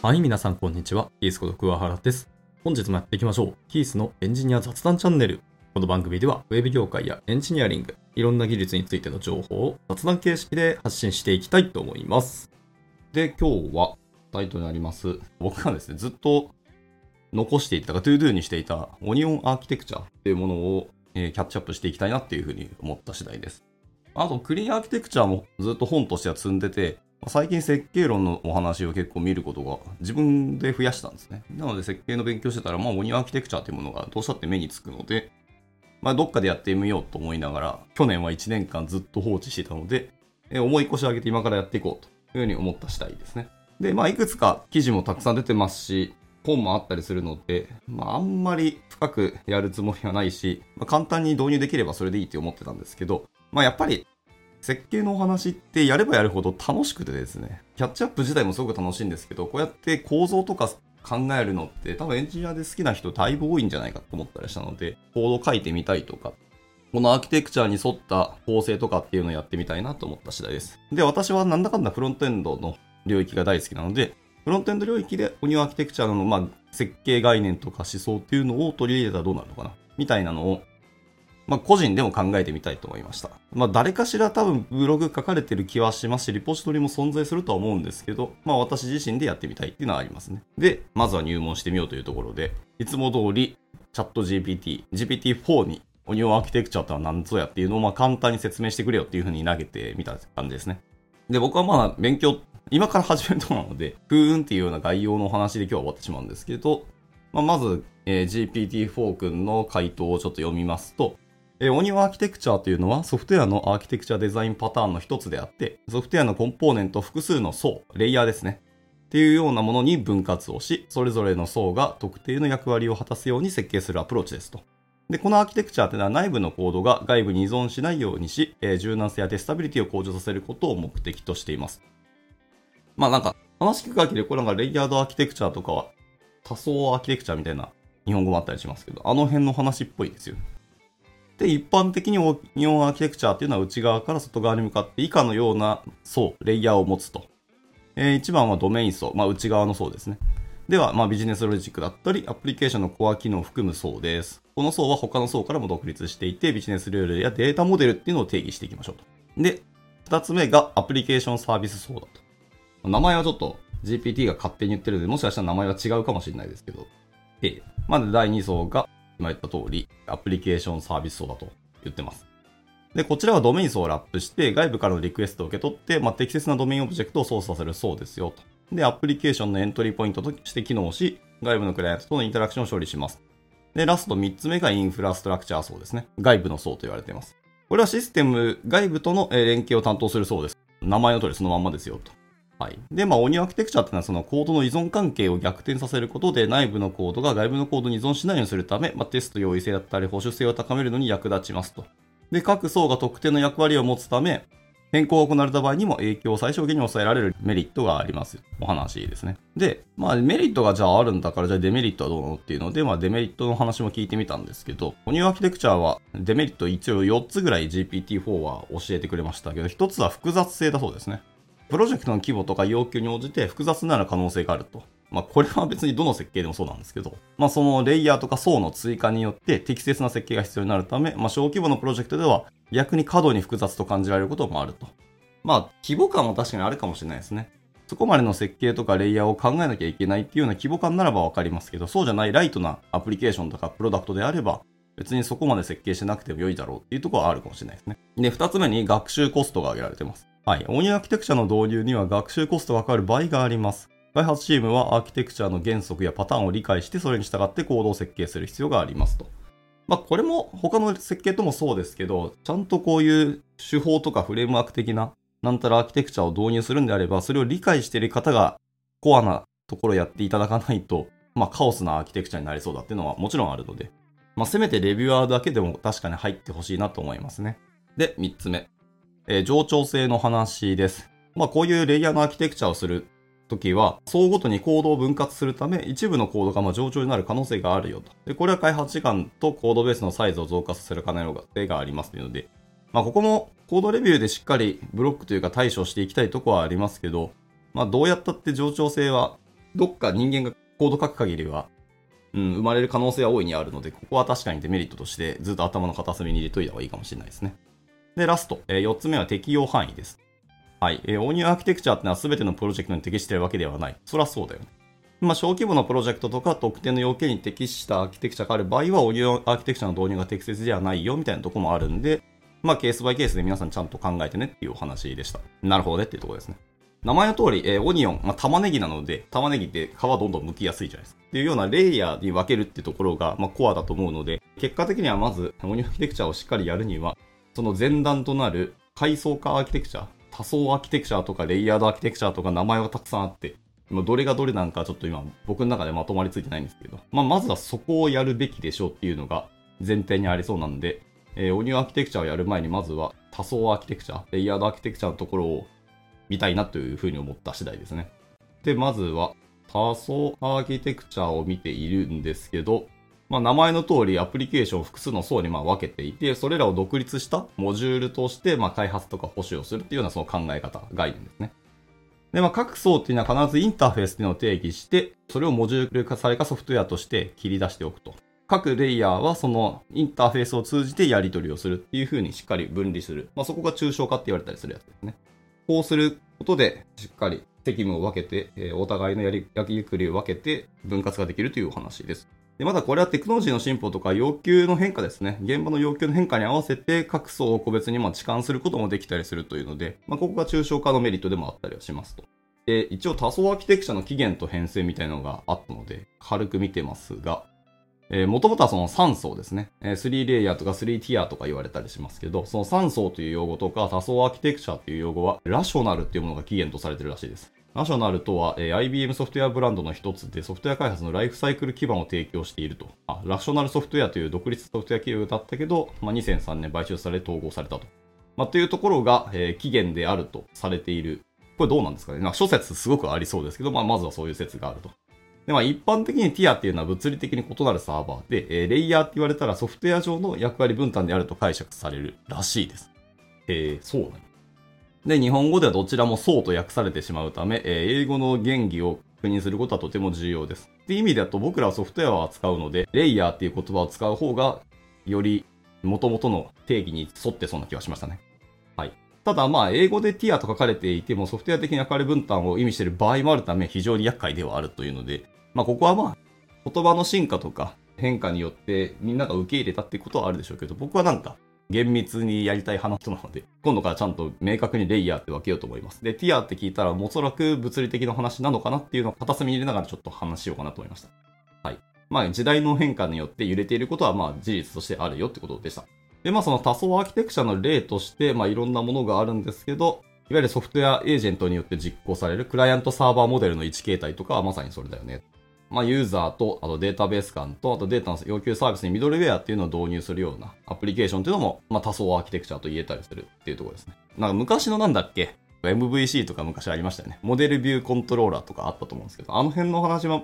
はい、皆さんこんにちは。キースこと桑原です。本日もやっていきましょう。キースのエンジニア雑談チャンネル。この番組では、ウェブ業界やエンジニアリング、いろんな技術についての情報を雑談形式で発信していきたいと思います。で、今日はタイトルにあります。僕がですね、ずっと残していたか、 ToDo にしていたオニオンアーキテクチャっていうものを、えーキャッチアップしていきたいなっていうふうに思った次第です。あと、クリーンアーキテクチャもずっと本としては積んでて、最近設計論のお話を結構見ることが自分で増やしたんですね。なので設計の勉強してたら、まあ、オニアーキテクチャっていうものがどうしたって目につくので、まあ、どっかでやってみようと思いながら、去年は1年間ずっと放置してたので、えー重い腰上げて今からやっていこうというふうに思った次第ですね。で、まあ、いくつか記事もたくさん出てますし、本もあったりするので、まあ、あんまり深くやるつもりはないし、まあ、簡単に導入できればそれでいいって思ってたんですけど、まあ、やっぱり設計のお話ってやればやるほど楽しくてですね、キャッチアップ自体もすごく楽しいんですけど、こうやって構造とか考えるのって多分エンジニアで好きな人だいぶ多いんじゃないかと思ったりしたので、コード書いてみたいとか、このアーキテクチャに沿った構成とかっていうのをやってみたいなと思った次第です。で、私はなんだかんだフロントエンドの領域が大好きなので、フロントエンド領域でオニオアーキテクチャの、まあ、設計概念とか思想っていうのを取り入れたらどうなるのかなみたいなのをまあ、個人でも考えてみたいと思いました。まあ、誰かしら多分ブログ書かれてる気はしますし、リポジトリも存在するとは思うんですけど、まあ、私自身でやってみたいっていうのはありますね。で、まずは入門してみようというところで、いつも通り、チャット GPT、GPT-4 にオニオンアーキテクチャとは何ぞやっていうのをまあ簡単に説明してくれよっていう風に投げてみた感じですね。で、僕はまあ勉強、今から始めるとなので、ふーんっていうような概要のお話で今日は終わってしまうんですけど、まあ、まず、えー GPT-4 君の回答をちょっと読みますと、えーオニオアーキテクチャというのはソフトウェアのアーキテクチャデザインパターンの一つであって、ソフトウェアのコンポーネント複数の層、レイヤーですね。っていうようなものに分割をし、それぞれの層が特定の役割を果たすように設計するアプローチですと。で、このアーキテクチャーというのは内部のコードが外部に依存しないようにし、えー柔軟性やテスタビリティを向上させることを目的としています。まあなんか、話聞く限り、これなんかレイヤードアーキテクチャーとかは多層アーキテクチャみたいな日本語もあったりしますけど、あの辺の話っぽいですよ。で、一般的にオニオンアーキテクチャーっていうのは内側から外側に向かって以下のような層、レイヤーを持つと。え1番はドメイン層、まあ内側の層ですね。では、まあビジネスロジックだったり、アプリケーションのコア機能を含む層です。この層は他の層からも独立していて、ビジネスルールやデータモデルっていうのを定義していきましょうと。で、二つ目がアプリケーションサービス層だと。名前はちょっと GPT が勝手に言ってるので、もしかしたら名前は違うかもしれないですけど。で、まず第2層が、今言った通り、アプリケーションサービス層だと言ってます。で、こちらはドメイン層をラップして、外部からのリクエストを受け取って、まあ、適切なドメインオブジェクトを操作する層ですよと。で、アプリケーションのエントリーポイントとして機能し、外部のクライアントとのインタラクションを処理します。で、ラスト3つ目がインフラストラクチャー層ですね。外部の層と言われています。これはシステム外部との連携を担当する層です。名前の通りそのまんまですよと。はい。で、まあ、オニオアーキテクチャっていうのはそのコードの依存関係を逆転させることで内部のコードが外部のコードに依存しないようにするため、まあ、テスト容易性だったり保守性を高めるのに役立ちますと。で、各層が特定の役割を持つため、変更が行われた場合にも影響を最小限に抑えられるメリットがあります。お話ですね。で、まあメリットがじゃああるんだから、じゃあデメリットはどうなのっていうので、まあデメリットの話も聞いてみたんですけど、オニオンアーキテクチャはデメリット一応4つぐらい GPT-4 は教えてくれましたけど、1つは複雑性だそうですね。プロジェクトの規模とか要求に応じて複雑になる可能性があると。まあこれは別にどの設計でもそうなんですけど、まあそのレイヤーとか層の追加によって適切な設計が必要になるため、まあ小規模のプロジェクトでは逆に過度に複雑と感じられることもあると。まあ規模感も確かにあるかもしれないですね。そこまでの設計とかレイヤーを考えなきゃいけないっていうような規模感ならばわかりますけど、そうじゃないライトなアプリケーションとかプロダクトであれば、別にそこまで設計しなくても良いだろうっていうところはあるかもしれないですね。で、二つ目に学習コストが挙げられてます。はい。オニオンアーキテクチャの導入には学習コストがかかる場合があります。開発チームはアーキテクチャの原則やパターンを理解して、それに従ってコードを設計する必要がありますと。まあ、これも他の設計ともそうですけど、ちゃんとこういう手法とかフレームワーク的な、なんたらアーキテクチャを導入するんであれば、それを理解している方がコアなところをやっていただかないと、まあ、カオスなアーキテクチャになりそうだっていうのはもちろんあるので、まあ、せめてレビュアーだけでも確かに入ってほしいなと思いますね。で、3つ目。えー冗長性の話です。まあ、こういうレイヤーのアーキテクチャをするときは、層ごとにコードを分割するため、一部のコードがまあ冗長になる可能性があるよと。で、これは開発時間とコードベースのサイズを増加させる可能性がありますというので、まあ、ここもコードレビューでしっかりブロックというか対処していきたいとこはありますけど、まあ、どうやったって冗長性はどっか人間がコード書く限りは、うん、生まれる可能性は大いにあるので、ここは確かにデメリットとしてずっと頭の片隅に入れといた方がいいかもしれないですね。で、ラスト、え、4つ目は適用範囲です。はい。えー、オニオンアーキテクチャってのは全てのプロジェクトに適しているわけではない。そりゃそうだよね。まあ、小規模なプロジェクトとか特定の要件に適したアーキテクチャがある場合は、オニオンアーキテクチャの導入が適切ではないよみたいなとこもあるんで、まあ、ケースバイケースで皆さんちゃんと考えてねっていうお話でした。なるほどねっていうところですね。名前の通り、えー、オニオン、まあ、玉ねぎなので、玉ねぎって皮どんどん剥きやすいじゃないですか。っていうようなレイヤーに分けるってところが、まあ、コアだと思うので、結果的にはまず、オニオンアーキテクチャをしっかりやるには、その前段となる階層化アーキテクチャ、多層アーキテクチャとかレイヤードアーキテクチャとか名前はたくさんあって、どれがどれなんかちょっと今僕の中でまとまりついてないんですけど、まあ、まずはそこをやるべきでしょうっていうのが前提にありそうなんで、えー、オニオンアーキテクチャをやる前にまずは多層アーキテクチャ、レイヤードアーキテクチャのところを見たいなというふうに思った次第ですね。で、まずは多層アーキテクチャを見ているんですけど、まあ、名前の通りアプリケーションを複数の層にまあ分けていて、それらを独立したモジュールとしてまあ開発とか保守をするっていうようなその考え方、概念ですね。で、まあ、各層っていうのは必ずインターフェースっていうのを定義して、それをモジュール化されたソフトウェアとして切り出しておくと。各レイヤーはそのインターフェースを通じてやり取りをするっていう風にしっかり分離する。まあ、そこが抽象化って言われたりするやつですね。こうすることで、しっかり責務を分けて、え、お互いのやり、焼きくりを分けて分割ができるというお話です。で、まだこれはテクノロジーの進歩とか要求の変化ですね。現場の要求の変化に合わせて各層を個別にま痴漢することもできたりするというので、まあ、ここが抽象化のメリットでもあったりはしますと。で、一応多層アーキテクチャの起源と変遷みたいなのがあったので、軽く見てますが、えー、もともとはその3層ですね。えー、3レイヤーとか3ティアとか言われたりしますけど、その3層という用語とか多層アーキテクチャという用語は、ラショナルっていうものが起源とされてるらしいです。ラショナルとは、えー、IBM ソフトウェアブランドの一つでソフトウェア開発のライフサイクル基盤を提供していると。あラショナルソフトウェアという独立ソフトウェア企業だったけど、まあ、2003年買収され統合されたと。まあ、というところが、えー、起源であるとされているこれどうなんですかねなんか諸説すごくありそうですけど、まあ、まずはそういう説があると。で、まあ、一般的にティアっていうのは物理的に異なるサーバーで、えー、レイヤーって言われたらソフトウェア上の役割分担であると解釈されるらしいです。えー、そうなんで、日本語ではどちらもそうと訳されてしまうため、えー、英語の原義を確認することはとても重要です。っていう意味だと僕らはソフトウェアを扱うので、レイヤーっていう言葉を使う方が、より元々の定義に沿ってそうな気がしましたね。はい。ただまあ、英語でティアと書かれていても、ソフトウェア的な役割分担を意味している場合もあるため、非常に厄介ではあるというので、まあ、ここはまあ、言葉の進化とか変化によってみんなが受け入れたってことはあるでしょうけど、僕はなんか、厳密にやりたい派の人なので、今度からちゃんと明確にレイヤーって分けようと思います。で、ティアって聞いたら、おそらく物理的な話なのかなっていうのを片隅に入れながらちょっと話しようかなと思いました。はい。まあ、時代の変化によって揺れていることは、まあ、事実としてあるよってことでした。で、まあその多層アーキテクチャの例として、まあいろんなものがあるんですけど、いわゆるソフトウェアエージェントによって実行されるクライアントサーバーモデルの1形態とかはまさにそれだよね。まあユーザーと、あとデータベース間と、あとデータの要求サービスにミドルウェアっていうのを導入するようなアプリケーションっていうのも、まあ多層アーキテクチャと言えたりするっていうところですね。なんか昔のなんだっけ？MVC とか昔ありましたよね。モデルビューコントローラーとかあったと思うんですけど、あの辺の話は、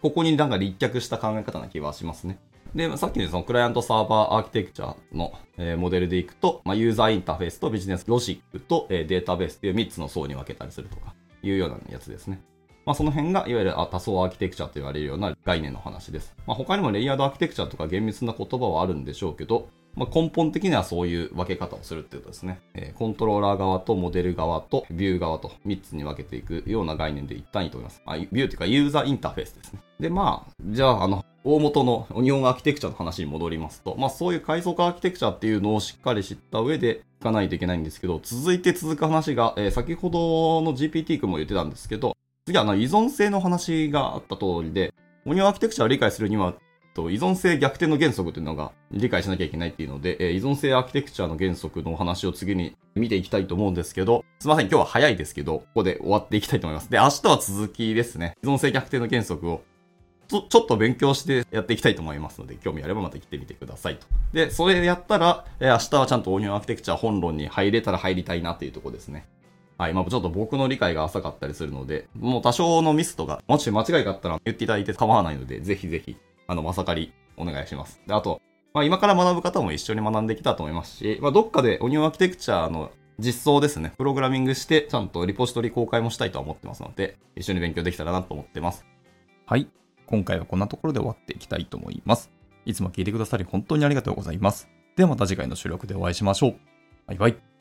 ここになんか立脚した考え方な気はしますね。で、さっきのそのクライアントサーバーアーキテクチャの、え、モデルでいくと、まあ、ユーザーインターフェースとビジネスロジックと、え、データベースっていう3つの層に分けたりするとかいうようなやつですね。まあ、その辺がいわゆる多層アーキテクチャと言われるような概念の話です。まあ、他にもレイヤードアーキテクチャとか厳密な言葉はあるんでしょうけど、まあ、根本的にはそういう分け方をするっていうことですね。え、コントローラー側とモデル側とビュー側と3つに分けていくような概念で一旦いいと思います。あビューっていうかユーザーインターフェースですね。で、まあ、じゃあ、あの、大元の日本アーキテクチャの話に戻りますと、まあそういう階層化アーキテクチャっていうのをしっかり知った上でいかないといけないんですけど、続いて続く話が、えー、先ほどの GPT 君も言ってたんですけど、次はあの依存性の話があった通りで、オニオンアーキテクチャを理解するには、依存性逆転の原則というのが理解しなきゃいけないっていうので、え、依存性アーキテクチャの原則のお話を次に見ていきたいと思うんですけど、すいません、今日は早いですけど、ここで終わっていきたいと思います。で、明日は続きですね。依存性逆転の原則をちょ、ちょっと勉強してやっていきたいと思いますので、興味あればまた来てみてくださいと。で、それやったら、えー、明日はちゃんとオニオンアーキテクチャ本論に入れたら入りたいなっていうとこですね。はい。まあ、ちょっと僕の理解が浅かったりするので、もう多少のミスとか、もし間違いがあったら言っていただいて構わないので、ぜひぜひ、あの、まさかりお願いします。で、あと、まあ、今から学ぶ方も一緒に学んできたと思いますし、まあ、どっかでオニオンアーキテクチャの実装ですね。プログラミングして、ちゃんとリポジトリ公開もしたいとは思ってますので、一緒に勉強できたらなと思ってます。はい。今回はこんなところで終わっていきたいと思います。いつも聞いてくださり本当にありがとうございます。ではまた次回の収録でお会いしましょう。バイバイ。